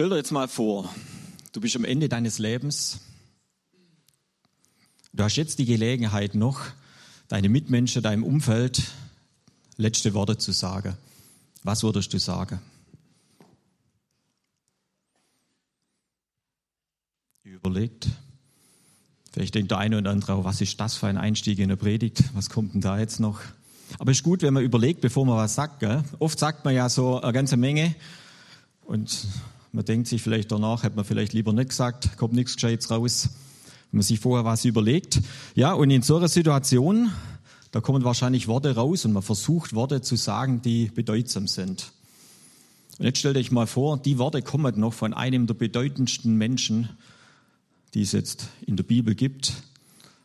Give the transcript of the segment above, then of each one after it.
Stell dir jetzt mal vor, du bist am Ende deines Lebens. Du hast jetzt die Gelegenheit noch, deine Mitmenschen, deinem Umfeld letzte Worte zu sagen. Was würdest du sagen? Überlegt. Vielleicht denkt der eine oder andere, was ist das für ein Einstieg in der Predigt? Was kommt denn da jetzt noch? Aber es ist gut, wenn man überlegt, bevor man was sagt. Gell? Oft sagt man ja so eine ganze Menge und man denkt sich vielleicht danach, hätte man vielleicht lieber nicht gesagt, kommt nichts Gescheites raus, wenn man sich vorher was überlegt. Ja, und in so einer Situation, da kommen wahrscheinlich Worte raus und man versucht Worte zu sagen, die bedeutsam sind. Und jetzt stell dich mal vor, die Worte kommen noch von einem der bedeutendsten Menschen, die es jetzt in der Bibel gibt.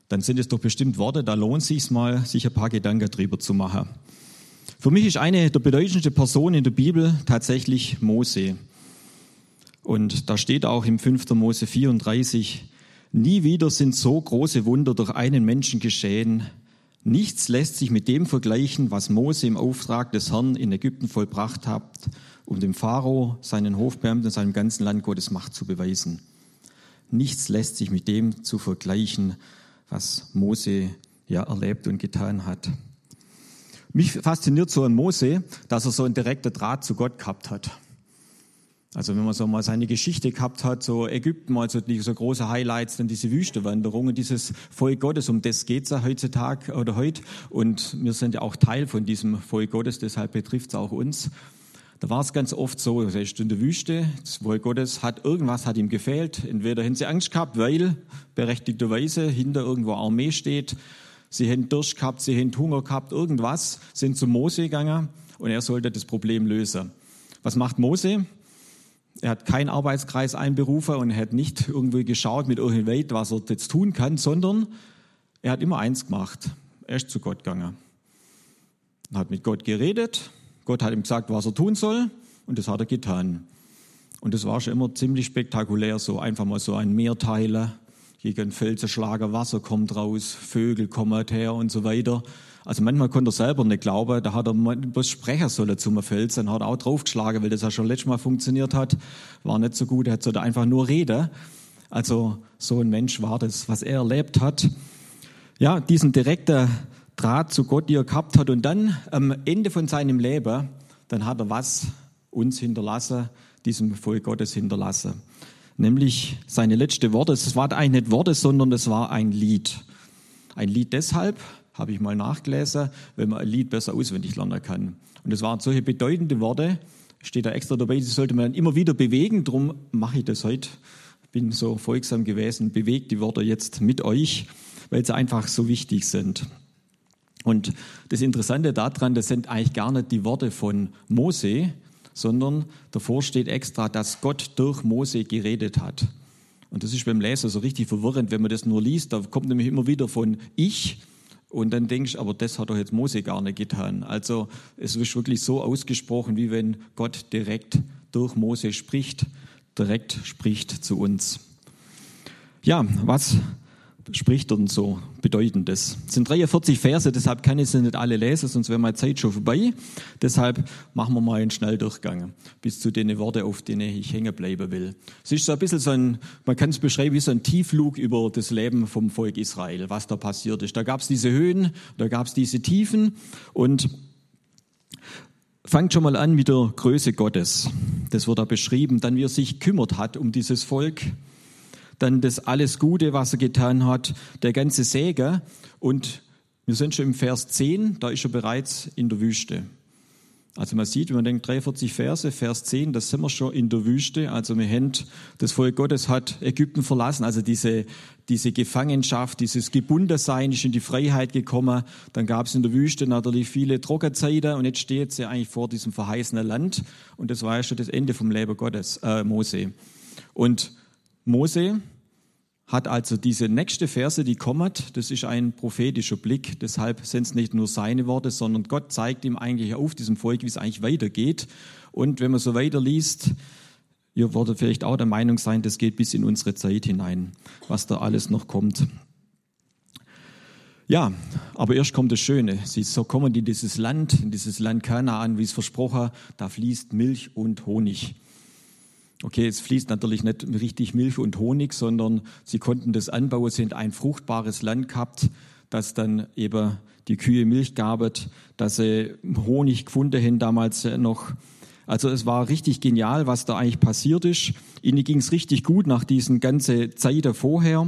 Dann sind es doch bestimmt Worte, da lohnt es sich mal, sich ein paar Gedanken drüber zu machen. Für mich ist eine der bedeutendsten Personen in der Bibel tatsächlich Mose. Und da steht auch im 5. Mose 34, nie wieder sind so große Wunder durch einen Menschen geschehen. Nichts lässt sich mit dem vergleichen, was Mose im Auftrag des Herrn in Ägypten vollbracht hat, um dem Pharao, seinen Hofbeamten und seinem ganzen Land Gottes Macht zu beweisen. Nichts lässt sich mit dem zu vergleichen, was Mose ja erlebt und getan hat. Mich fasziniert so an Mose, dass er so einen direkten Draht zu Gott gehabt hat. Also wenn man so mal seine Geschichte gehabt hat, so Ägypten, mal so, die, so große Highlights, dann diese Wüstewanderung und dieses Volk Gottes, um das geht's ja heutzutage oder heute. Und wir sind ja auch Teil von diesem Volk Gottes, deshalb betrifft's auch uns. Da war es ganz oft so, er ist in der Wüste, das Volk Gottes hat, irgendwas hat ihm gefehlt. Entweder haben sie Angst gehabt, weil berechtigterweise hinter irgendwo Armee steht. Sie haben Durst gehabt, sie haben Hunger gehabt, irgendwas, sind zu Mose gegangen und er sollte das Problem lösen. Was macht Mose? Er hat keinen Arbeitskreis einberufen und hat nicht irgendwie geschaut mit irgendwem, was er jetzt tun kann, sondern er hat immer eins gemacht. Er ist zu Gott gegangen. Er hat mit Gott geredet. Gott hat ihm gesagt, was er tun soll und das hat er getan. Und das war schon immer ziemlich spektakulär, so einfach mal so ein Meer teilen, gegen Felsen schlagen, Wasser kommt raus, Vögel kommen her und so weiter. Also manchmal konnte er selber nicht glauben, da hat er bloß sprechen sollen zum Felsen, hat er auch draufgeschlagen, weil das ja schon letztes Mal funktioniert hat. War nicht so gut, er sollte einfach nur reden. Also so ein Mensch war das, was er erlebt hat. Ja, diesen direkten Draht zu Gott, die er gehabt hat. Und dann am Ende von seinem Leben, dann hat er was uns hinterlassen, diesem Volk Gottes hinterlassen. Nämlich seine letzte Worte. Es waren eigentlich nicht Worte, sondern es war ein Lied. Ein Lied deshalb, habe ich mal nachgelesen, wenn man ein Lied besser auswendig lernen kann. Und es waren solche bedeutende Worte, steht da extra dabei, die sollte man dann immer wieder bewegen, darum mache ich das heute. Bin so folgsam gewesen, bewegt die Worte jetzt mit euch, weil sie einfach so wichtig sind. Und das Interessante daran, das sind eigentlich gar nicht die Worte von Mose, sondern davor steht extra, dass Gott durch Mose geredet hat. Und das ist beim Leser so richtig verwirrend, wenn man das nur liest. Da kommt nämlich immer wieder von ich und dann denkst du, aber das hat doch jetzt Mose gar nicht getan. Also es ist wirklich so ausgesprochen, wie wenn Gott direkt durch Mose spricht, direkt spricht zu uns. Ja, was spricht denn so Bedeutendes? Es sind 43 Verse, deshalb kann ich sie nicht alle lesen, sonst wäre meine Zeit schon vorbei. Deshalb machen wir mal einen Schnelldurchgang bis zu den Worten, auf denen ich hängen bleiben will. Es ist so ein bisschen so ein, man kann es beschreiben wie so ein Tiefflug über das Leben vom Volk Israel, was da passiert ist. Da gab es diese Höhen, da gab es diese Tiefen und fangt schon mal an mit der Größe Gottes. Das wird da beschrieben, dann wie er sich kümmert hat um dieses Volk dann das alles Gute, was er getan hat, der ganze Segen. Und wir sind schon im Vers 10, da ist er bereits in der Wüste. Also man sieht, wenn man denkt, 43 Verse, Vers 10, da sind wir schon in der Wüste. Also wir haben, das Volk Gottes hat Ägypten verlassen, also diese, diese Gefangenschaft, dieses Gebundensein ist in die Freiheit gekommen. Dann gab es in der Wüste natürlich viele Trockenzeiten und jetzt steht sie eigentlich vor diesem verheißenen Land. Und das war ja schon das Ende vom Leben Gottes, äh, Mose. Und Mose hat also diese nächste Verse, die kommen, das ist ein prophetischer Blick. Deshalb sind es nicht nur seine Worte, sondern Gott zeigt ihm eigentlich auf diesem Volk, wie es eigentlich weitergeht. Und wenn man so weiterliest, ihr werdet vielleicht auch der Meinung sein, das geht bis in unsere Zeit hinein, was da alles noch kommt. Ja, aber erst kommt das Schöne. Sie so kommen in dieses Land, in dieses Land Kanaan, wie es versprochen, da fließt Milch und Honig. Okay, es fließt natürlich nicht richtig Milch und Honig, sondern sie konnten das anbauen, haben ein fruchtbares Land gehabt, das dann eben die Kühe Milch gabet, dass sie Honig gefunden haben damals noch. Also es war richtig genial, was da eigentlich passiert ist. Ihnen ging es richtig gut nach diesen ganzen Zeit vorher.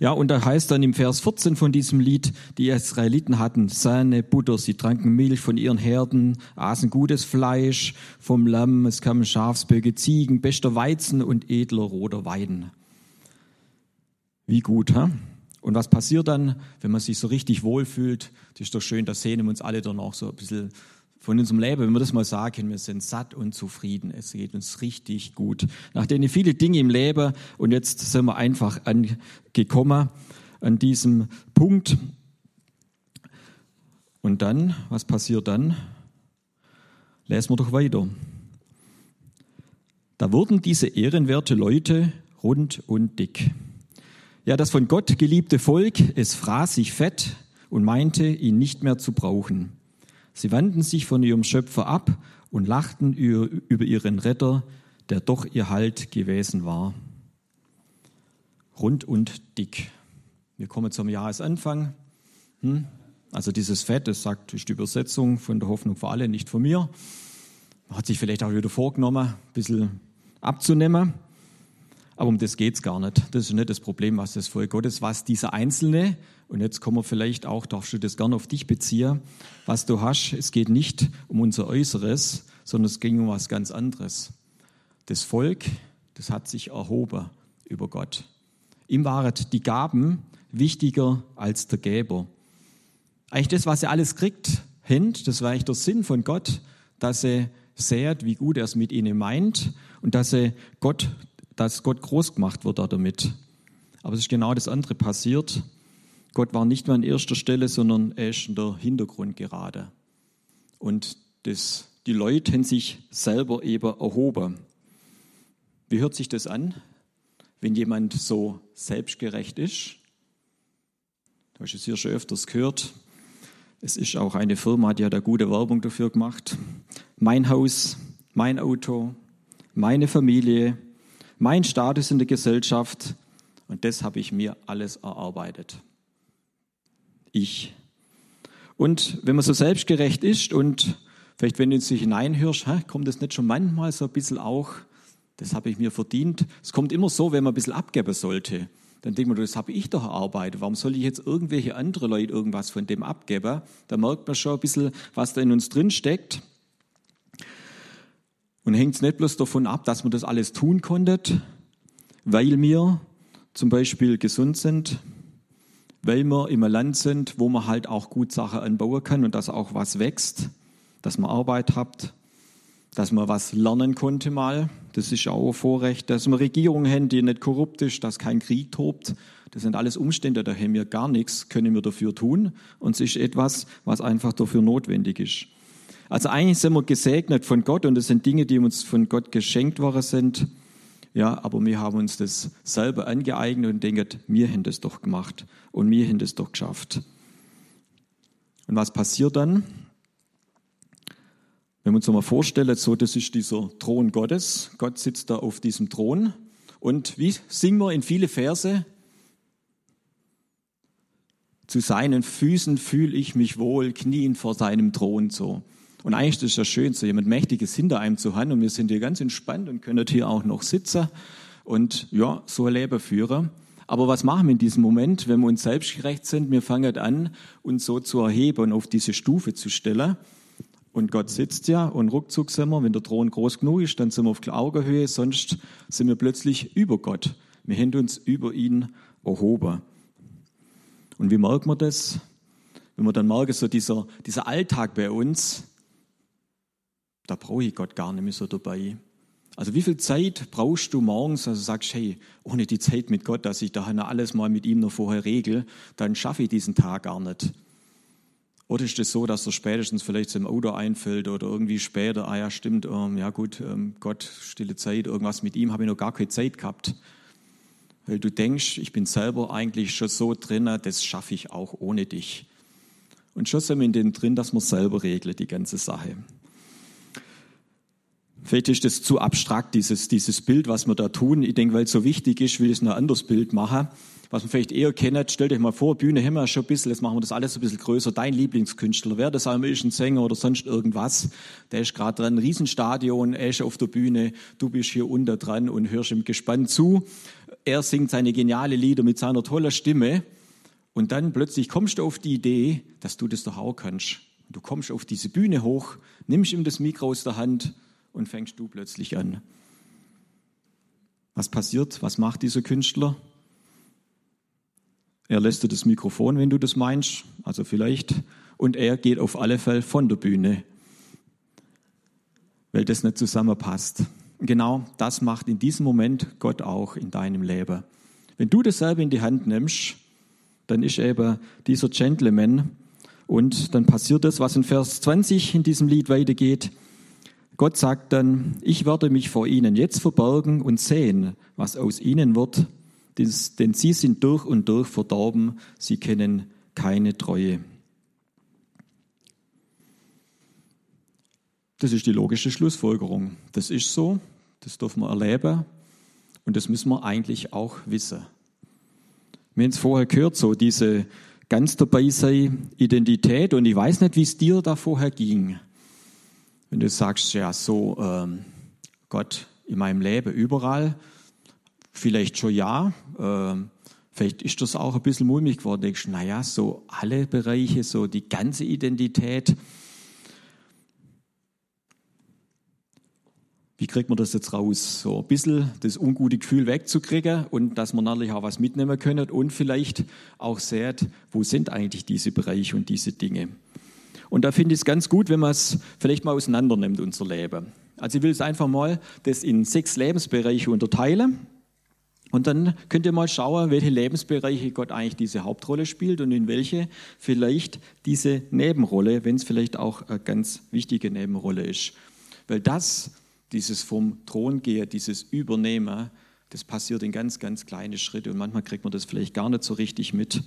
Ja, und da heißt dann im Vers 14 von diesem Lied, die Israeliten hatten Sahne, Butter, sie tranken Milch von ihren Herden, aßen gutes Fleisch vom Lamm, es kamen Schafsböcke, Ziegen, bester Weizen und edler roter Wein. Wie gut, ha? Und was passiert dann, wenn man sich so richtig wohlfühlt? Das ist doch schön, da sehen wir uns alle dann auch so ein bisschen von unserem Leben, wenn wir das mal sagen, wir sind satt und zufrieden. Es geht uns richtig gut. Nachdem viele Dinge im Leben und jetzt sind wir einfach angekommen an diesem Punkt. Und dann, was passiert dann? Lesen wir doch weiter. Da wurden diese ehrenwerte Leute rund und dick. Ja, das von Gott geliebte Volk, es fraß sich fett und meinte, ihn nicht mehr zu brauchen. Sie wandten sich von ihrem Schöpfer ab und lachten über ihren Retter, der doch ihr Halt gewesen war. Rund und dick. Wir kommen zum Jahresanfang. Hm? Also dieses Fett, das sagt, ist die Übersetzung von der Hoffnung für alle, nicht von mir. Man hat sich vielleicht auch wieder vorgenommen, ein bisschen abzunehmen. Aber um das geht's gar nicht. Das ist nicht das Problem, was das Volk Gottes, was dieser Einzelne, und jetzt kommen wir vielleicht auch, darfst du das gerne auf dich beziehen, was du hast. Es geht nicht um unser Äußeres, sondern es ging um was ganz anderes. Das Volk, das hat sich erhoben über Gott. Ihm waren die Gaben wichtiger als der Geber. Eigentlich das, was er alles kriegt, hint, das war eigentlich der Sinn von Gott, dass er sät, wie gut er es mit ihnen meint und dass er Gott dass Gott groß gemacht wird damit. Aber es ist genau das andere passiert. Gott war nicht mehr an erster Stelle, sondern er ist in der Hintergrund gerade. Und das, die Leute haben sich selber eben erhoben. Wie hört sich das an, wenn jemand so selbstgerecht ist? Du hast es hier schon öfters gehört. Es ist auch eine Firma, die hat da gute Werbung dafür gemacht. Mein Haus, mein Auto, meine Familie, mein Status in der Gesellschaft und das habe ich mir alles erarbeitet. Ich. Und wenn man so selbstgerecht ist und vielleicht wenn du in sich hineinhörst, hä, kommt das nicht schon manchmal so ein bisschen auch, das habe ich mir verdient. Es kommt immer so, wenn man ein bisschen abgeben sollte. Dann denkt man, das habe ich doch erarbeitet. Warum soll ich jetzt irgendwelche andere Leute irgendwas von dem abgeben? Da merkt man schon ein bisschen, was da in uns drin steckt. Und hängt es nicht bloß davon ab, dass wir das alles tun konnten, weil wir zum Beispiel gesund sind, weil wir im Land sind, wo man halt auch gut Sachen anbauen kann und dass auch was wächst, dass man Arbeit habt, dass man was lernen konnte mal. Das ist auch ein Vorrecht, dass wir Regierungen haben, die nicht korrupt ist, dass kein Krieg tobt. Das sind alles Umstände, da haben wir gar nichts, können wir dafür tun. Und es ist etwas, was einfach dafür notwendig ist. Also eigentlich sind wir gesegnet von Gott und das sind Dinge, die uns von Gott geschenkt worden sind. Ja, aber wir haben uns das selber angeeignet und denken, wir haben das doch gemacht und wir haben das doch geschafft. Und was passiert dann? Wenn wir uns mal vorstellen, so, das ist dieser Thron Gottes. Gott sitzt da auf diesem Thron. Und wie singen wir in viele Verse? Zu seinen Füßen fühle ich mich wohl, knien vor seinem Thron so. Und eigentlich ist ja schön, so jemand Mächtiges hinter einem zu haben und wir sind hier ganz entspannt und können hier auch noch sitzen und ja, so ein Leben führen. Aber was machen wir in diesem Moment, wenn wir uns selbstgerecht sind? Wir fangen an, uns so zu erheben und auf diese Stufe zu stellen. Und Gott sitzt ja und ruckzuck sind wir, wenn der Thron groß genug ist, dann sind wir auf Augenhöhe, sonst sind wir plötzlich über Gott. Wir haben uns über ihn erhoben. Und wie merkt man das? Wenn wir dann merken, so dieser, dieser Alltag bei uns, da brauche ich Gott gar nicht mehr so dabei. Also wie viel Zeit brauchst du morgens, also sagst, hey, ohne die Zeit mit Gott, dass ich da alles mal mit ihm noch vorher regel, dann schaffe ich diesen Tag gar nicht. Oder ist es so, dass er spätestens vielleicht im Auto einfällt oder irgendwie später, ah ja, stimmt, ähm, ja gut, ähm, Gott, stille Zeit, irgendwas mit ihm, habe ich noch gar keine Zeit gehabt. Weil du denkst, ich bin selber eigentlich schon so drin, das schaffe ich auch ohne dich. Und schon sind wir in dem drin, dass man selber regelt, die ganze Sache. Vielleicht ist das zu abstrakt, dieses, dieses Bild, was wir da tun. Ich denke, weil es so wichtig ist, will ich ein anderes Bild machen. Was man vielleicht eher kennt, stellt euch mal vor, Bühne haben wir schon ein bisschen, jetzt machen wir das alles ein bisschen größer. Dein Lieblingskünstler, wer das einmal ist, ein Sänger oder sonst irgendwas, der ist gerade dran, ein Riesenstadion, er ist auf der Bühne, du bist hier unter dran und hörst ihm gespannt zu. Er singt seine geniale Lieder mit seiner tollen Stimme und dann plötzlich kommst du auf die Idee, dass du das doch auch kannst. Du kommst auf diese Bühne hoch, nimmst ihm das Mikro aus der Hand und fängst du plötzlich an. Was passiert? Was macht dieser Künstler? Er lässt dir das Mikrofon, wenn du das meinst, also vielleicht, und er geht auf alle Fälle von der Bühne, weil das nicht zusammenpasst. Genau das macht in diesem Moment Gott auch in deinem Leben. Wenn du dasselbe in die Hand nimmst, dann ist eben dieser Gentleman und dann passiert das, was in Vers 20 in diesem Lied weitergeht. Gott sagt dann, ich werde mich vor ihnen jetzt verbergen und sehen, was aus ihnen wird, denn sie sind durch und durch verdorben, sie kennen keine Treue. Das ist die logische Schlussfolgerung. Das ist so, das dürfen wir erleben und das müssen wir eigentlich auch wissen. Haben es vorher gehört, so diese ganz dabei sei Identität und ich weiß nicht, wie es dir da vorher ging. Wenn du sagst, ja, so ähm, Gott in meinem Leben überall, vielleicht schon ja, ähm, vielleicht ist das auch ein bisschen mulmig geworden. Denkst, naja, so alle Bereiche, so die ganze Identität. Wie kriegt man das jetzt raus? So ein bisschen das ungute Gefühl wegzukriegen und dass man natürlich auch was mitnehmen können und vielleicht auch seht, wo sind eigentlich diese Bereiche und diese Dinge. Und da finde ich es ganz gut, wenn man es vielleicht mal auseinander nimmt, unser Leben. Also ich will es einfach mal das in sechs Lebensbereiche unterteilen. Und dann könnt ihr mal schauen, welche Lebensbereiche Gott eigentlich diese Hauptrolle spielt und in welche vielleicht diese Nebenrolle, wenn es vielleicht auch eine ganz wichtige Nebenrolle ist. Weil das, dieses vom Thron gehen, dieses Übernehmen, das passiert in ganz, ganz kleine Schritte und manchmal kriegt man das vielleicht gar nicht so richtig mit.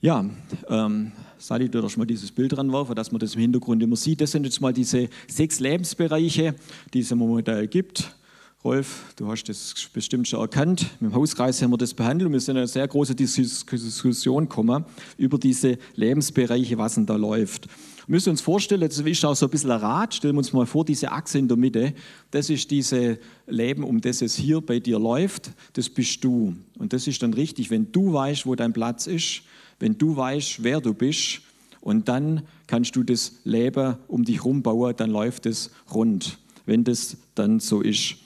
Ja, ähm, Sally, du darfst mal dieses Bild ranwerfen, dass man das im Hintergrund immer sieht. Das sind jetzt mal diese sechs Lebensbereiche, die es im Moment gibt. Rolf, du hast das bestimmt schon erkannt. Mit dem Hauskreis haben wir das behandelt und wir sind in eine sehr große Diskussion gekommen über diese Lebensbereiche, was denn da läuft. Wir müssen uns vorstellen, das ist auch so ein bisschen ein Rad, stellen wir uns mal vor, diese Achse in der Mitte, das ist diese Leben, um das es hier bei dir läuft, das bist du. Und das ist dann richtig, wenn du weißt, wo dein Platz ist, wenn du weißt, wer du bist und dann kannst du das Leben um dich herum bauen, dann läuft es rund, wenn das dann so ist.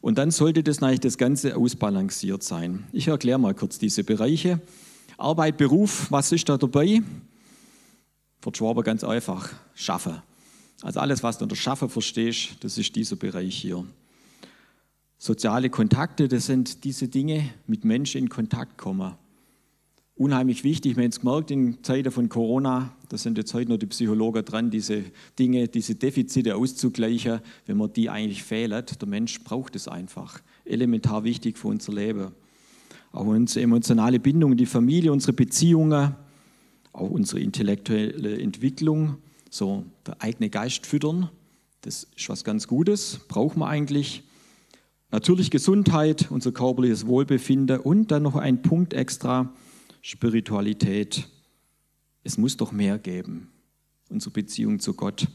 Und dann sollte das eigentlich das Ganze ausbalanciert sein. Ich erkläre mal kurz diese Bereiche. Arbeit, Beruf, was ist da dabei? Für Schwaber ganz einfach, Schaffen. Also alles, was du unter Schaffen verstehst, das ist dieser Bereich hier. Soziale Kontakte, das sind diese Dinge, mit Menschen in Kontakt kommen unheimlich wichtig. Wir haben es gemerkt in Zeiten von Corona, da sind jetzt heute noch die Psychologen dran, diese Dinge, diese Defizite auszugleichen, wenn man die eigentlich fehlt. Der Mensch braucht es einfach. Elementar wichtig für unser Leben. Auch unsere emotionale Bindung, die Familie, unsere Beziehungen, auch unsere intellektuelle Entwicklung, so der eigene Geist füttern, das ist was ganz Gutes, braucht man eigentlich. Natürlich Gesundheit, unser körperliches Wohlbefinden und dann noch ein Punkt extra, Spiritualität. Es muss doch mehr geben, unsere Beziehung zu Gott.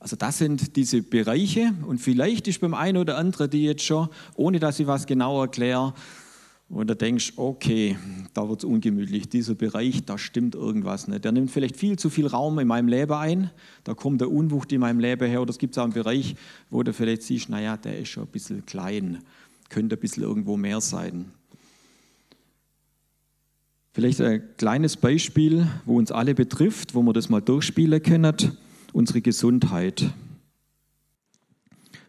Also das sind diese Bereiche und vielleicht ist beim einen oder anderen die jetzt schon, ohne dass ich was genau erkläre, und da denkst, okay, da wird es ungemütlich, dieser Bereich, da stimmt irgendwas nicht. Der nimmt vielleicht viel zu viel Raum in meinem Leben ein, da kommt der Unwucht in meinem Leben her, oder es gibt auch einen Bereich, wo du vielleicht siehst, naja, der ist schon ein bisschen klein, könnte ein bisschen irgendwo mehr sein. Vielleicht ein kleines Beispiel, wo uns alle betrifft, wo wir das mal durchspielen können, unsere Gesundheit.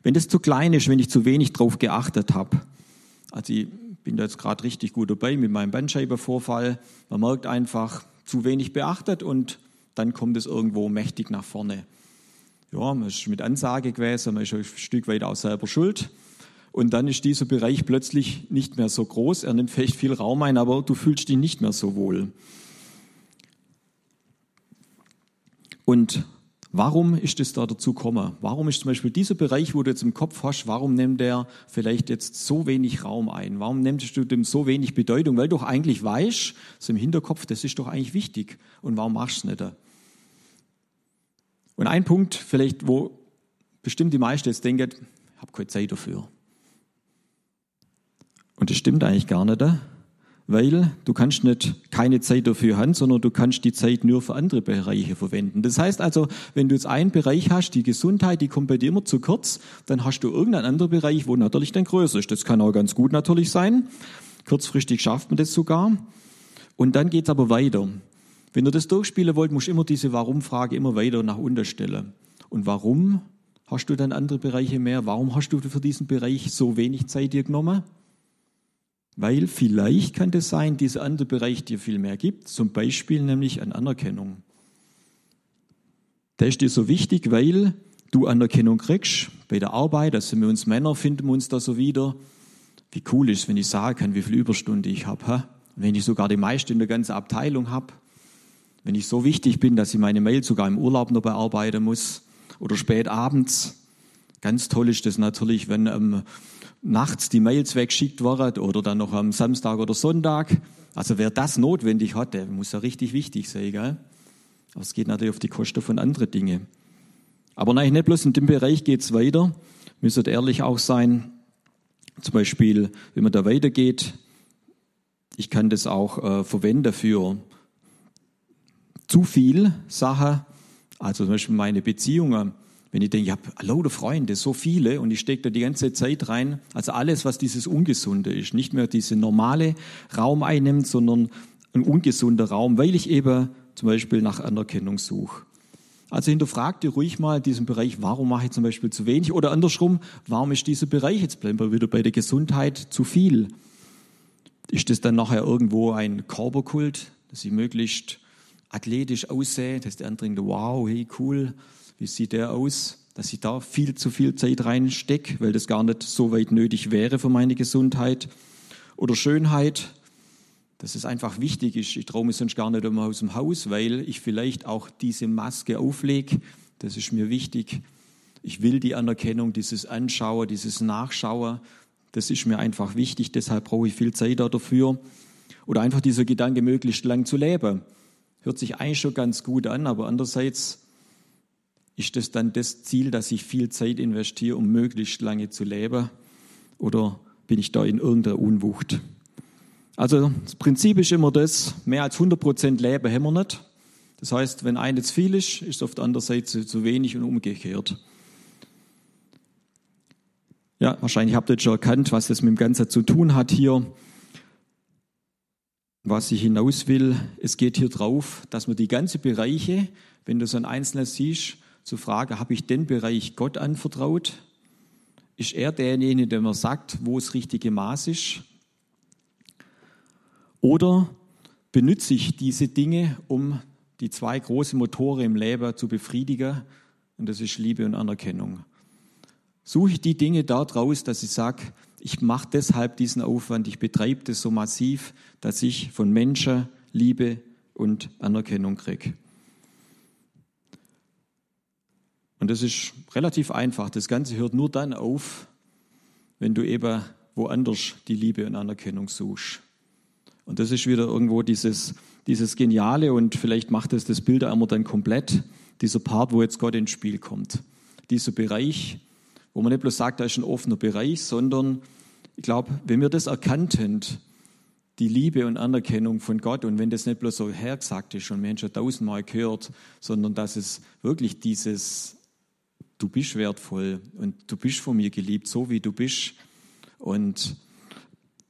Wenn das zu klein ist, wenn ich zu wenig drauf geachtet habe, also ich bin da jetzt gerade richtig gut dabei mit meinem Bandscheibenvorfall, man merkt einfach, zu wenig beachtet und dann kommt es irgendwo mächtig nach vorne. Ja, man ist mit Ansage gewesen, man ist ein Stück weit auch selber schuld. Und dann ist dieser Bereich plötzlich nicht mehr so groß. Er nimmt vielleicht viel Raum ein, aber du fühlst dich nicht mehr so wohl. Und Warum ist es da dazu gekommen? Warum ist zum Beispiel dieser Bereich, wo du jetzt im Kopf hast, warum nimmt der vielleicht jetzt so wenig Raum ein? Warum nimmst du dem so wenig Bedeutung? Weil du doch eigentlich weißt, so im Hinterkopf, das ist doch eigentlich wichtig. Und warum machst du es nicht? Und ein Punkt vielleicht, wo bestimmt die meisten jetzt denken, ich habe keine Zeit dafür. Und das stimmt eigentlich gar nicht weil du kannst nicht keine Zeit dafür haben, sondern du kannst die Zeit nur für andere Bereiche verwenden. Das heißt also, wenn du jetzt einen Bereich hast, die Gesundheit, die kommt bei dir immer zu kurz, dann hast du irgendeinen anderen Bereich, wo natürlich dann größer ist. Das kann auch ganz gut natürlich sein. Kurzfristig schafft man das sogar. Und dann geht's aber weiter. Wenn du das durchspielen wollt, musst du immer diese Warum-Frage immer weiter nach unten stellen. Und warum hast du dann andere Bereiche mehr? Warum hast du für diesen Bereich so wenig Zeit dir genommen? Weil vielleicht kann das sein, dieser andere Bereich dir viel mehr gibt, zum Beispiel nämlich an Anerkennung. Der ist dir so wichtig, weil du Anerkennung kriegst bei der Arbeit, also wir uns Männer finden wir uns da so wieder. Wie cool ist, wenn ich sagen kann, wie viel Überstunde ich habe. Wenn ich sogar die meiste in der ganzen Abteilung habe. Wenn ich so wichtig bin, dass ich meine Mail sogar im Urlaub noch bearbeiten muss. Oder spät abends. Ganz toll ist das natürlich, wenn ähm, nachts die Mails weggeschickt worden oder dann noch am Samstag oder Sonntag. Also wer das notwendig hat, der muss ja richtig wichtig sein. Gell? Aber es geht natürlich auf die Kosten von anderen Dingen. Aber nein, nicht bloß in dem Bereich geht es weiter. Müsst ehrlich auch sein. Zum Beispiel, wenn man da weitergeht, ich kann das auch äh, verwenden für zu viel Sachen. Also zum Beispiel meine Beziehungen wenn ich denke, ich habe lauter Freunde, so viele und ich stecke da die ganze Zeit rein, also alles, was dieses Ungesunde ist, nicht mehr diese normale Raum einnimmt, sondern ein ungesunder Raum, weil ich eben zum Beispiel nach Anerkennung suche. Also hinterfrag dir ruhig mal diesen Bereich, warum mache ich zum Beispiel zu wenig oder andersrum, warum ist dieser Bereich, jetzt bleiben wir wieder bei der Gesundheit, zu viel? Ist das dann nachher irgendwo ein Körperkult, dass ich möglichst athletisch aussehe, dass der andere denkt, wow, hey, cool, wie sieht der aus? Dass ich da viel zu viel Zeit reinstecke, weil das gar nicht so weit nötig wäre für meine Gesundheit. Oder Schönheit, dass es einfach wichtig ist. Ich traue mich sonst gar nicht immer aus dem Haus, weil ich vielleicht auch diese Maske auflege. Das ist mir wichtig. Ich will die Anerkennung, dieses Anschauen, dieses Nachschauen. Das ist mir einfach wichtig. Deshalb brauche ich viel Zeit dafür. Oder einfach dieser Gedanke, möglichst lang zu leben. Hört sich eigentlich schon ganz gut an, aber andererseits ist das dann das Ziel, dass ich viel Zeit investiere, um möglichst lange zu leben? Oder bin ich da in irgendeiner Unwucht? Also das Prinzip ist immer das, mehr als 100 Prozent Leben haben wir nicht. Das heißt, wenn ein jetzt viel ist, ist es auf der anderen Seite zu wenig und umgekehrt. Ja, wahrscheinlich habt ihr jetzt schon erkannt, was das mit dem Ganzen zu tun hat hier. Was ich hinaus will, es geht hier drauf, dass man die ganzen Bereiche, wenn du so ein Einzelnes siehst, zu fragen, habe ich den Bereich Gott anvertraut? Ist er derjenige, der mir sagt, wo das richtige Maß ist? Oder benütze ich diese Dinge, um die zwei großen Motoren im Leben zu befriedigen? Und das ist Liebe und Anerkennung. Suche ich die Dinge dort raus, dass ich sage, ich mache deshalb diesen Aufwand, ich betreibe das so massiv, dass ich von Menschen Liebe und Anerkennung kriege. Und das ist relativ einfach. Das Ganze hört nur dann auf, wenn du eben woanders die Liebe und Anerkennung suchst. Und das ist wieder irgendwo dieses, dieses Geniale und vielleicht macht es das Bild einmal dann komplett, dieser Part, wo jetzt Gott ins Spiel kommt. Dieser Bereich, wo man nicht bloß sagt, da ist ein offener Bereich, sondern ich glaube, wenn wir das erkannten, die Liebe und Anerkennung von Gott und wenn das nicht bloß so hergesagt ist und Menschen tausendmal gehört, sondern dass es wirklich dieses du bist wertvoll und du bist von mir geliebt, so wie du bist. Und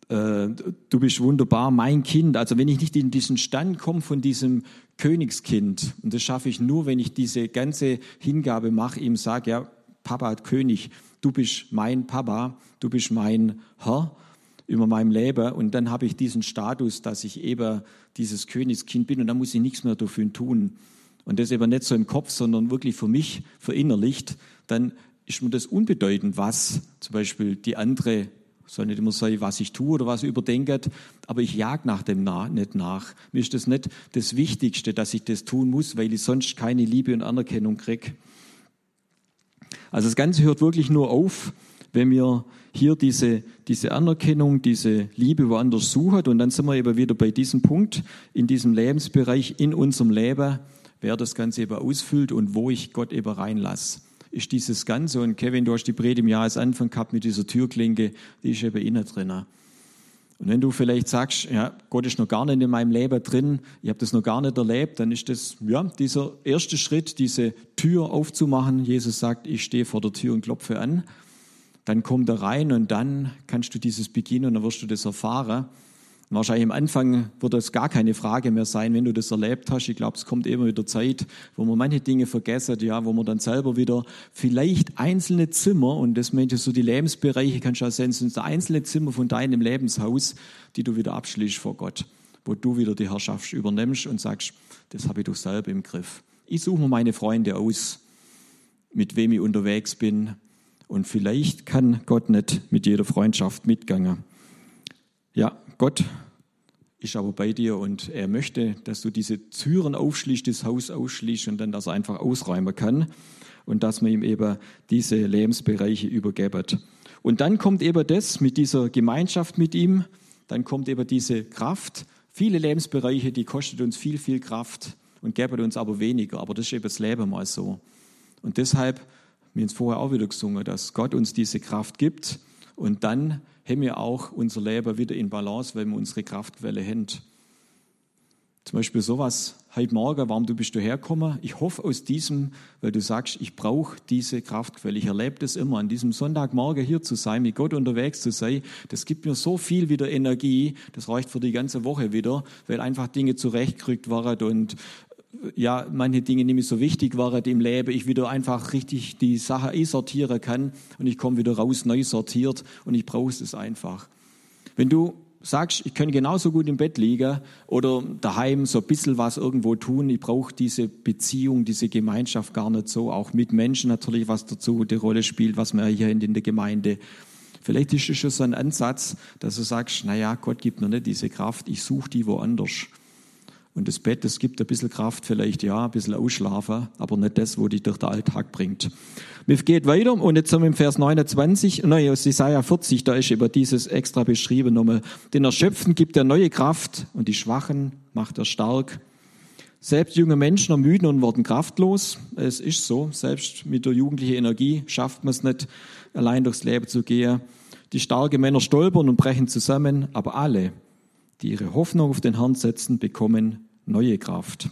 äh, du bist wunderbar, mein Kind. Also wenn ich nicht in diesen Stand komme von diesem Königskind, und das schaffe ich nur, wenn ich diese ganze Hingabe mache, ihm sage, ja, Papa, König, du bist mein Papa, du bist mein Herr über meinem Leben und dann habe ich diesen Status, dass ich eben dieses Königskind bin und dann muss ich nichts mehr dafür tun und das eben nicht so im Kopf, sondern wirklich für mich verinnerlicht, dann ist mir das unbedeutend, was zum Beispiel die andere soll nicht immer sein, was ich tue oder was ich überdenke, aber ich jag nach dem na nicht nach. Mir ist das nicht das Wichtigste, dass ich das tun muss, weil ich sonst keine Liebe und Anerkennung kriege. Also das Ganze hört wirklich nur auf, wenn wir hier diese, diese Anerkennung, diese Liebe woanders suchen. Und dann sind wir eben wieder bei diesem Punkt, in diesem Lebensbereich, in unserem Leben, wer das Ganze eben ausfüllt und wo ich Gott eben reinlasse. Ist dieses Ganze, und Kevin, du hast die Predigt im Jahresanfang gehabt mit dieser Türklinke, die ist eben innen drin. Und wenn du vielleicht sagst, ja, Gott ist noch gar nicht in meinem Leben drin, ich habe das noch gar nicht erlebt, dann ist das ja dieser erste Schritt, diese Tür aufzumachen. Jesus sagt, ich stehe vor der Tür und klopfe an dann kommt er rein und dann kannst du dieses beginnen und dann wirst du das erfahren. Wahrscheinlich am Anfang wird das gar keine Frage mehr sein, wenn du das erlebt hast. Ich glaube, es kommt immer wieder Zeit, wo man manche Dinge vergessen, ja, wo man dann selber wieder vielleicht einzelne Zimmer, und das meint so die Lebensbereiche, kannst du auch sehen, sind einzelne Zimmer von deinem Lebenshaus, die du wieder abschließt vor Gott, wo du wieder die Herrschaft übernimmst und sagst, das habe ich doch selber im Griff. Ich suche mir meine Freunde aus, mit wem ich unterwegs bin, und vielleicht kann Gott nicht mit jeder Freundschaft mitgehen. Ja, Gott ist aber bei dir und er möchte, dass du diese Türen aufschließt, das Haus ausschließt und dann das einfach ausräumen kann und dass man ihm eben diese Lebensbereiche übergibt. Und dann kommt eben das mit dieser Gemeinschaft mit ihm, dann kommt eben diese Kraft. Viele Lebensbereiche, die kosten uns viel, viel Kraft und geben uns aber weniger. Aber das ist eben das Leben mal so. Und deshalb wir haben es vorher auch wieder gesungen, dass Gott uns diese Kraft gibt und dann haben wir auch unser Leben wieder in Balance, wenn wir unsere Kraftquelle haben. Zum Beispiel sowas, heute Morgen, warum du bist du hergekommen? Ich hoffe aus diesem, weil du sagst, ich brauche diese Kraftquelle. Ich erlebe das immer, an diesem Sonntagmorgen hier zu sein, mit Gott unterwegs zu sein. Das gibt mir so viel wieder Energie, das reicht für die ganze Woche wieder, weil einfach Dinge zurechtgerückt waren und ja, manche Dinge nämlich so wichtig waren im Leben, ich wieder einfach richtig die Sache einsortieren kann und ich komme wieder raus neu sortiert und ich brauche es einfach. Wenn du sagst, ich kann genauso gut im Bett liegen oder daheim so ein bisschen was irgendwo tun, ich brauche diese Beziehung, diese Gemeinschaft gar nicht so, auch mit Menschen natürlich, was dazu die Rolle spielt, was wir hier in der Gemeinde. Vielleicht ist es schon so ein Ansatz, dass du sagst, naja, Gott gibt mir nicht diese Kraft, ich suche die woanders. Und das Bett, das gibt ein bisschen Kraft, vielleicht ja, ein bisschen ausschlafen, aber nicht das, wo dich durch den Alltag bringt. Wir gehen weiter und jetzt sind wir im Vers 29, nein, aus Jesaja 40, da ist über dieses extra beschrieben nochmal. Den Erschöpften gibt er neue Kraft und die Schwachen macht er stark. Selbst junge Menschen ermüden und werden kraftlos. Es ist so, selbst mit der jugendlichen Energie schafft man es nicht, allein durchs Leben zu gehen. Die starken Männer stolpern und brechen zusammen, aber alle, die ihre Hoffnung auf den Herrn setzen, bekommen neue Kraft.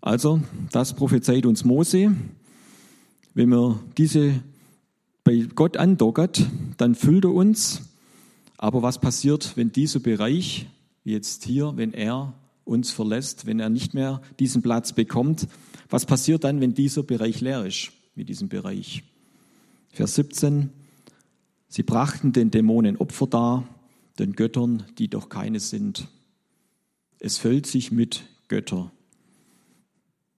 Also, das prophezeit uns Mose. Wenn wir diese bei Gott andockert, dann füllt er uns. Aber was passiert, wenn dieser Bereich, wie jetzt hier, wenn er uns verlässt, wenn er nicht mehr diesen Platz bekommt? Was passiert dann, wenn dieser Bereich leer ist mit diesem Bereich? Vers 17. Sie brachten den Dämonen Opfer dar, den Göttern, die doch keine sind. Es füllt sich mit Götter.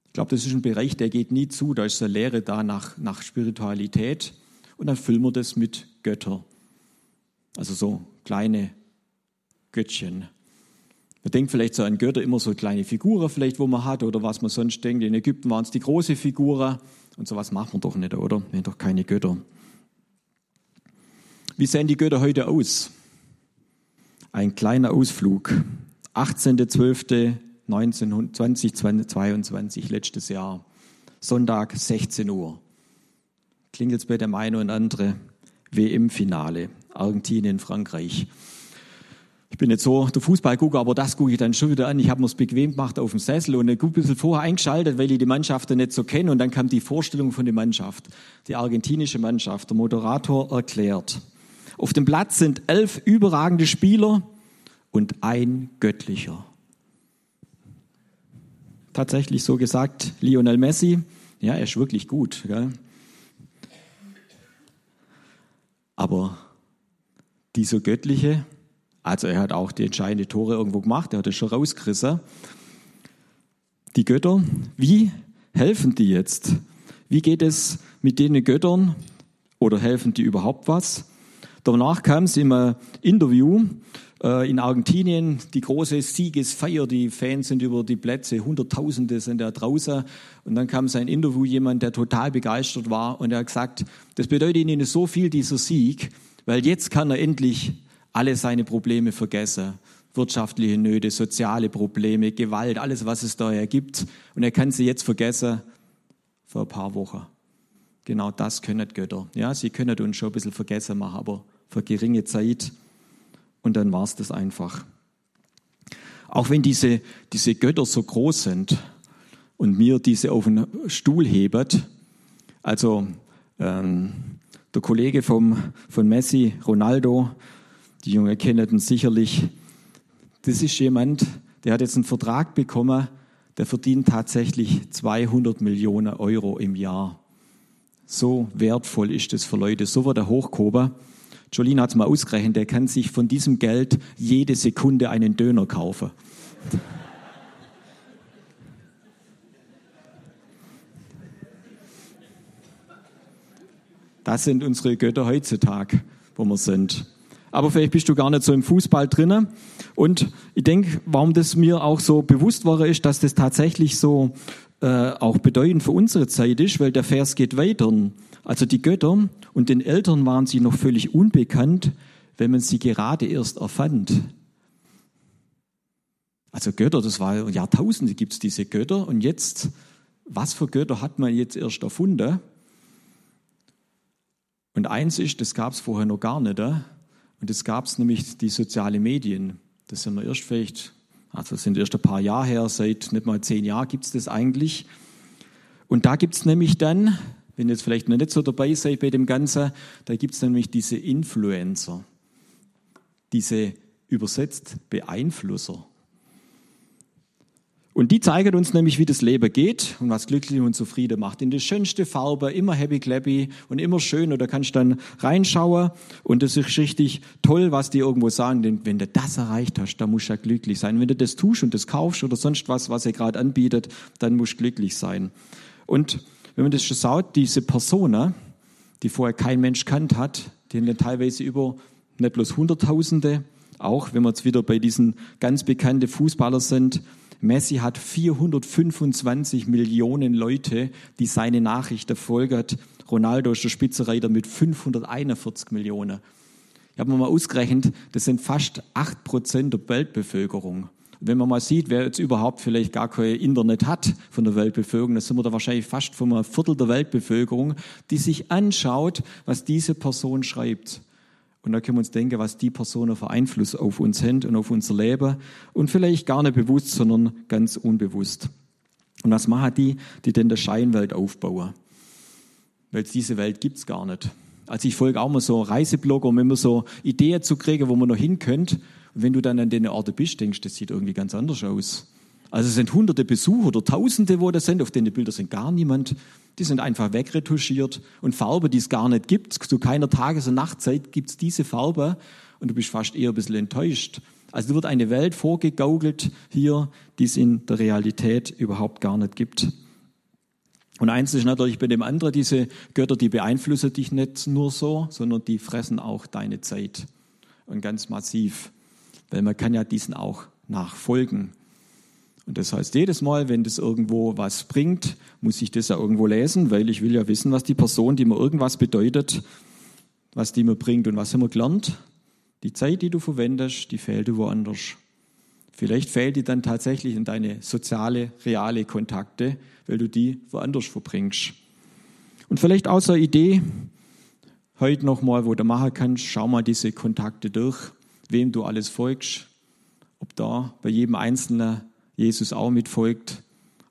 Ich glaube, das ist ein Bereich, der geht nie zu. Da ist eine Lehre da nach, nach Spiritualität. Und dann füllen wir das mit Götter. Also so kleine Göttchen. Man denkt vielleicht so an Götter immer so kleine Figuren vielleicht, wo man hat oder was man sonst denkt. In Ägypten waren es die große Figuren und sowas machen wir doch nicht, oder? Wir haben doch keine Götter. Wie sehen die Götter heute aus? Ein kleiner Ausflug. 18.12.2022, letztes Jahr. Sonntag, 16 Uhr. Klingelt bei dem einen und andere. WM-Finale. Argentinien, Frankreich. Ich bin nicht so der Fußballgucker, aber das gucke ich dann schon wieder an. Ich habe mir es bequem gemacht auf dem Sessel und ein bisschen vorher eingeschaltet, weil ich die Mannschaft nicht so kenne. Und dann kam die Vorstellung von der Mannschaft. Die argentinische Mannschaft. Der Moderator erklärt. Auf dem Platz sind elf überragende Spieler und ein göttlicher. Tatsächlich so gesagt, Lionel Messi, ja, er ist wirklich gut. Gell? Aber dieser göttliche, also er hat auch die entscheidenden Tore irgendwo gemacht, er hat es schon rausgerissen. Die Götter, wie helfen die jetzt? Wie geht es mit den Göttern oder helfen die überhaupt was? Danach kam es im Interview äh, in Argentinien, die große Siegesfeier, die Fans sind über die Plätze, Hunderttausende sind da draußen. Und dann kam sein Interview, jemand, der total begeistert war und er hat gesagt, das bedeutet ihnen so viel, dieser Sieg, weil jetzt kann er endlich alle seine Probleme vergessen. Wirtschaftliche Nöte, soziale Probleme, Gewalt, alles, was es daher gibt. Und er kann sie jetzt vergessen für ein paar Wochen. Genau das können Götter. Ja, sie können uns schon ein bisschen vergessen machen, aber für geringe Zeit. Und dann war es das einfach. Auch wenn diese, diese Götter so groß sind und mir diese auf den Stuhl hebet, also ähm, der Kollege vom, von Messi, Ronaldo, die Jungen kennen ihn sicherlich. Das ist jemand, der hat jetzt einen Vertrag bekommen, der verdient tatsächlich 200 Millionen Euro im Jahr. So wertvoll ist das für Leute. So wird er hochgehoben. Jolene hat es mal ausgerechnet, der kann sich von diesem Geld jede Sekunde einen Döner kaufen. Das sind unsere Götter heutzutage, wo wir sind aber vielleicht bist du gar nicht so im Fußball drinnen. Und ich denke, warum das mir auch so bewusst war, ist, dass das tatsächlich so äh, auch bedeutend für unsere Zeit ist, weil der Vers geht weiter. Also die Götter und den Eltern waren sie noch völlig unbekannt, wenn man sie gerade erst erfand. Also Götter, das war Jahrtausende gibt es diese Götter und jetzt, was für Götter hat man jetzt erst erfunden? Und eins ist, das gab es vorher noch gar nicht. Und es gab es nämlich die sozialen Medien. Das sind wir erst vielleicht, also sind erst ein paar Jahre her, seit nicht mal zehn Jahren gibt es das eigentlich. Und da gibt es nämlich dann, wenn ihr jetzt vielleicht noch nicht so dabei seid bei dem Ganzen, da gibt es nämlich diese Influencer, diese übersetzt Beeinflusser. Und die zeigen uns nämlich, wie das Leben geht und was glücklich und zufrieden macht. In die schönste Farbe, immer happy clappy und immer schön. Und da kannst du dann reinschauen. Und das ist richtig toll, was die irgendwo sagen. Denn wenn du das erreicht hast, dann musst du ja glücklich sein. Wenn du das tust und das kaufst oder sonst was, was er gerade anbietet, dann musst du glücklich sein. Und wenn man das schon sagt, diese Persona, die vorher kein Mensch kannt hat, die haben dann teilweise über nicht bloß Hunderttausende, auch wenn wir jetzt wieder bei diesen ganz bekannten Fußballer sind, Messi hat 425 Millionen Leute, die seine Nachrichten folgen. Ronaldo ist der Spitzenreiter mit 541 Millionen. Ich habe mir mal ausgerechnet, das sind fast 8 Prozent der Weltbevölkerung. Wenn man mal sieht, wer jetzt überhaupt vielleicht gar kein Internet hat von der Weltbevölkerung, dann sind wir da wahrscheinlich fast von einem Viertel der Weltbevölkerung, die sich anschaut, was diese Person schreibt. Und da können wir uns denken, was die Personen für Einfluss auf uns haben und auf unser Leben. Und vielleicht gar nicht bewusst, sondern ganz unbewusst. Und was machen die, die denn der Scheinwelt aufbauen? Weil diese Welt gibt's gar nicht. Also ich folge auch mal so Reiseblogger, um immer so Ideen zu kriegen, wo man noch hin könnte. Und wenn du dann an den Orten bist, denkst du, das sieht irgendwie ganz anders aus. Also es sind hunderte Besucher oder tausende, wo das sind. Auf den Bildern sind gar niemand. Die sind einfach wegretuschiert. Und Farbe, die es gar nicht gibt, zu keiner Tages- und Nachtzeit gibt es diese Farbe. Und du bist fast eher ein bisschen enttäuscht. Also wird eine Welt vorgegaukelt hier, die es in der Realität überhaupt gar nicht gibt. Und eins ist natürlich bei dem anderen, diese Götter, die beeinflussen dich nicht nur so, sondern die fressen auch deine Zeit. Und ganz massiv. Weil man kann ja diesen auch nachfolgen. Und das heißt, jedes Mal, wenn das irgendwo was bringt, muss ich das ja irgendwo lesen, weil ich will ja wissen, was die Person, die mir irgendwas bedeutet, was die mir bringt. Und was haben wir gelernt? Die Zeit, die du verwendest, die fehlt dir woanders. Vielleicht fehlt die dann tatsächlich in deine soziale, reale Kontakte, weil du die woanders verbringst. Und vielleicht eine Idee, heute nochmal, wo du machen kannst, schau mal diese Kontakte durch, wem du alles folgst, ob da bei jedem Einzelnen Jesus auch mitfolgt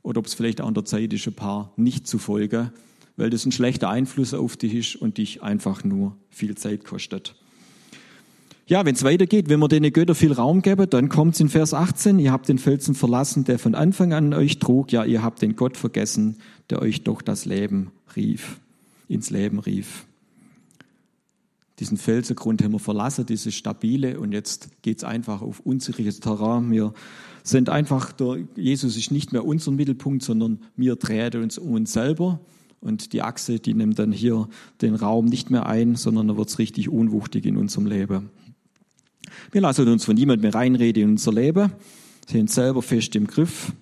oder ob es vielleicht auch an der Zeit ist, ein paar nicht zu folgen, weil das ein schlechter Einfluss auf dich ist und dich einfach nur viel Zeit kostet. Ja, wenn es weitergeht, wenn wir den Götter viel Raum geben, dann kommt es in Vers 18, ihr habt den Felsen verlassen, der von Anfang an euch trug, ja, ihr habt den Gott vergessen, der euch doch das Leben rief, ins Leben rief. Diesen Felsengrund haben wir verlassen, dieses stabile, und jetzt geht es einfach auf unsicheres Terrain. Wir sind einfach, der Jesus ist nicht mehr unser Mittelpunkt, sondern wir drehen uns um uns selber. Und die Achse, die nimmt dann hier den Raum nicht mehr ein, sondern da wird es richtig unwuchtig in unserem Leben. Wir lassen uns von niemandem mehr reinreden in unser Leben, sind selber fest im Griff.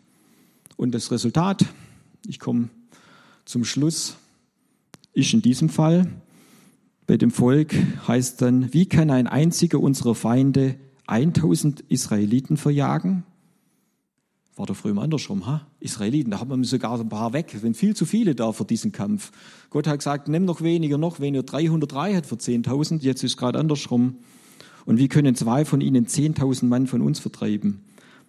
Und das Resultat, ich komme zum Schluss, ist in diesem Fall bei dem Volk, heißt dann, wie kann ein einziger unserer Feinde 1000 Israeliten verjagen? War doch früher andersrum, ha? Israeliten, da haben wir sogar ein paar weg. Sind viel zu viele da für diesen Kampf. Gott hat gesagt, nimm noch weniger, noch weniger. 303 hat für 10.000, jetzt ist gerade andersrum. Und wie können zwei von ihnen 10.000 Mann von uns vertreiben?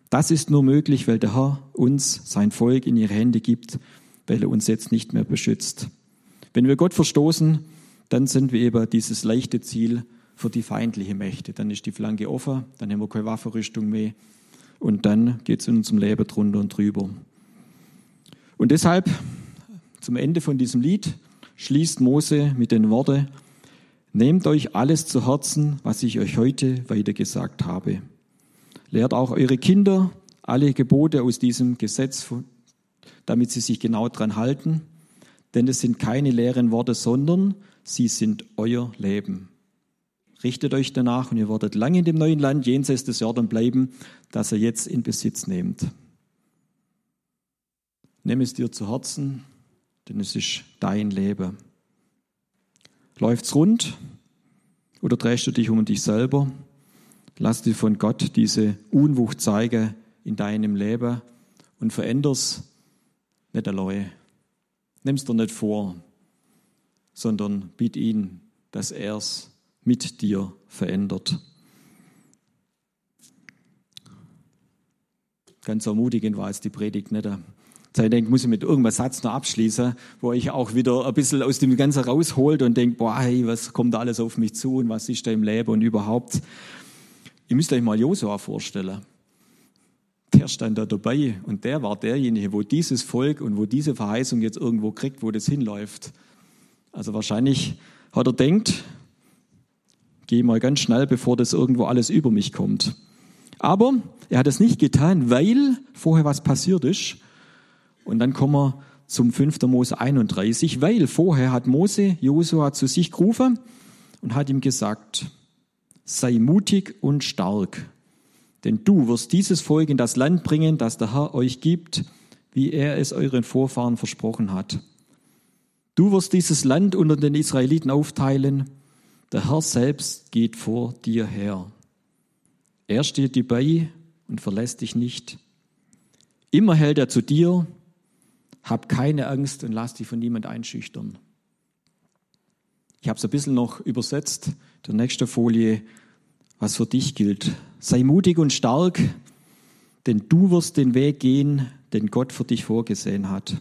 Das ist nur möglich, weil der Herr uns, sein Volk, in ihre Hände gibt, weil er uns jetzt nicht mehr beschützt. Wenn wir Gott verstoßen, dann sind wir eben dieses leichte Ziel für die feindliche Mächte. Dann ist die Flanke offen, dann haben wir keine Waffenrüstung mehr und dann geht es in unserem Leben drunter und drüber. Und deshalb, zum Ende von diesem Lied, schließt Mose mit den Worten, Nehmt euch alles zu Herzen, was ich euch heute weitergesagt habe. Lehrt auch eure Kinder alle Gebote aus diesem Gesetz, damit sie sich genau dran halten, denn es sind keine leeren Worte, sondern sie sind euer Leben. Richtet euch danach und ihr werdet lange in dem neuen Land jenseits des Jordan bleiben, das ihr jetzt in Besitz nehmt. Nimm es dir zu Herzen, denn es ist dein Leben. Läuft's rund oder drehst du dich um dich selber? Lass dir von Gott diese Unwucht zeigen in deinem Leben und veränder's nicht allein. Nimm's dir nicht vor, sondern bitt ihn, dass er's mit dir verändert. Ganz ermutigend war es die Predigt nicht. Ich denke, muss ich mit irgendeinem Satz noch abschließen, wo ich auch wieder ein bisschen aus dem Ganzen rausholt und denke, boah, hey, was kommt da alles auf mich zu und was ist da im Leben und überhaupt. Ihr müsst euch mal Josua vorstellen. Der stand da dabei und der war derjenige, wo dieses Volk und wo diese Verheißung jetzt irgendwo kriegt, wo das hinläuft. Also wahrscheinlich hat er denkt, geh mal ganz schnell, bevor das irgendwo alles über mich kommt. Aber er hat es nicht getan, weil vorher was passiert ist. Und dann kommen wir zum 5. Mose 31, weil vorher hat Mose Josua zu sich gerufen und hat ihm gesagt, sei mutig und stark, denn du wirst dieses Volk in das Land bringen, das der Herr euch gibt, wie er es euren Vorfahren versprochen hat. Du wirst dieses Land unter den Israeliten aufteilen der Herr selbst geht vor dir her. Er steht dir bei und verlässt dich nicht. Immer hält er zu dir. Hab keine Angst und lass dich von niemand einschüchtern. Ich habe es ein bisschen noch übersetzt, der nächste Folie, was für dich gilt. Sei mutig und stark, denn du wirst den Weg gehen, den Gott für dich vorgesehen hat.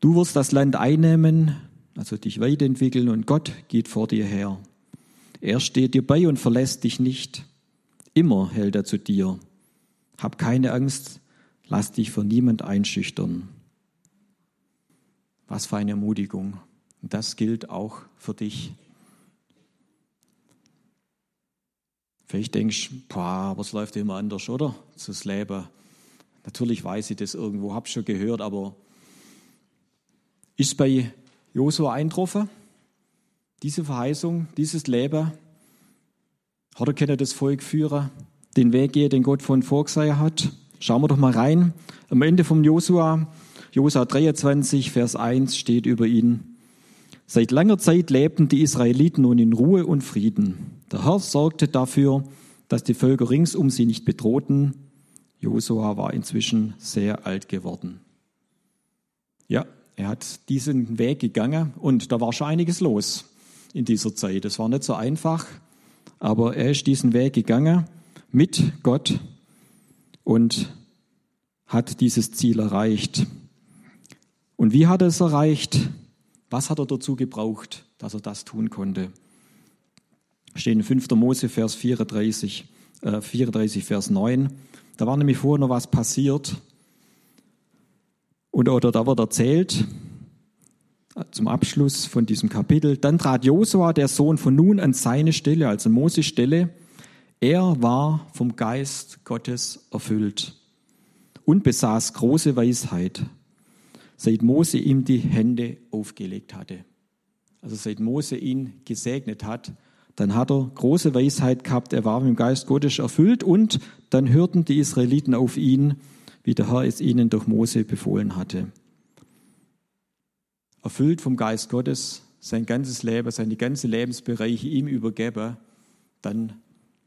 Du wirst das Land einnehmen, also dich weiterentwickeln und Gott geht vor dir her. Er steht dir bei und verlässt dich nicht. Immer hält er zu dir. Hab keine Angst, lass dich von niemand einschüchtern. Was für eine Ermutigung. Und das gilt auch für dich. Vielleicht denkst du, boah, es läuft immer anders, oder? Das Leben. Natürlich weiß ich das irgendwo, hab schon gehört, aber ist bei Josua eintroffen. Diese Verheißung, dieses Leben, hat er können das Volk führen, den Weg gehen, den Gott von vorgesehen hat. Schauen wir doch mal rein. Am Ende vom Josua, Josua 23, Vers 1 steht über ihn. Seit langer Zeit lebten die Israeliten nun in Ruhe und Frieden. Der Herr sorgte dafür, dass die Völker ringsum sie nicht bedrohten. Josua war inzwischen sehr alt geworden. Ja, er hat diesen Weg gegangen und da war schon einiges los in dieser Zeit. Es war nicht so einfach, aber er ist diesen Weg gegangen mit Gott und hat dieses Ziel erreicht. Und wie hat er es erreicht? Was hat er dazu gebraucht, dass er das tun konnte? Steht in 5. Mose, Vers 34, äh, 34, Vers 9. Da war nämlich vorher noch was passiert. Und, oder da wird erzählt, zum Abschluss von diesem Kapitel, dann trat Josua, der Sohn von Nun, an seine Stelle, also Moses Stelle. Er war vom Geist Gottes erfüllt und besaß große Weisheit. Seit Mose ihm die Hände aufgelegt hatte. Also seit Mose ihn gesegnet hat, dann hat er große Weisheit gehabt, er war mit dem Geist Gottes erfüllt und dann hörten die Israeliten auf ihn, wie der Herr es ihnen durch Mose befohlen hatte. Erfüllt vom Geist Gottes, sein ganzes Leben, seine ganze Lebensbereiche ihm übergeben, dann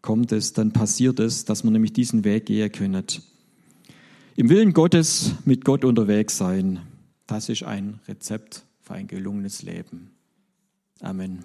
kommt es, dann passiert es, dass man nämlich diesen Weg gehen können. Im Willen Gottes mit Gott unterwegs sein, das ist ein Rezept für ein gelungenes Leben. Amen.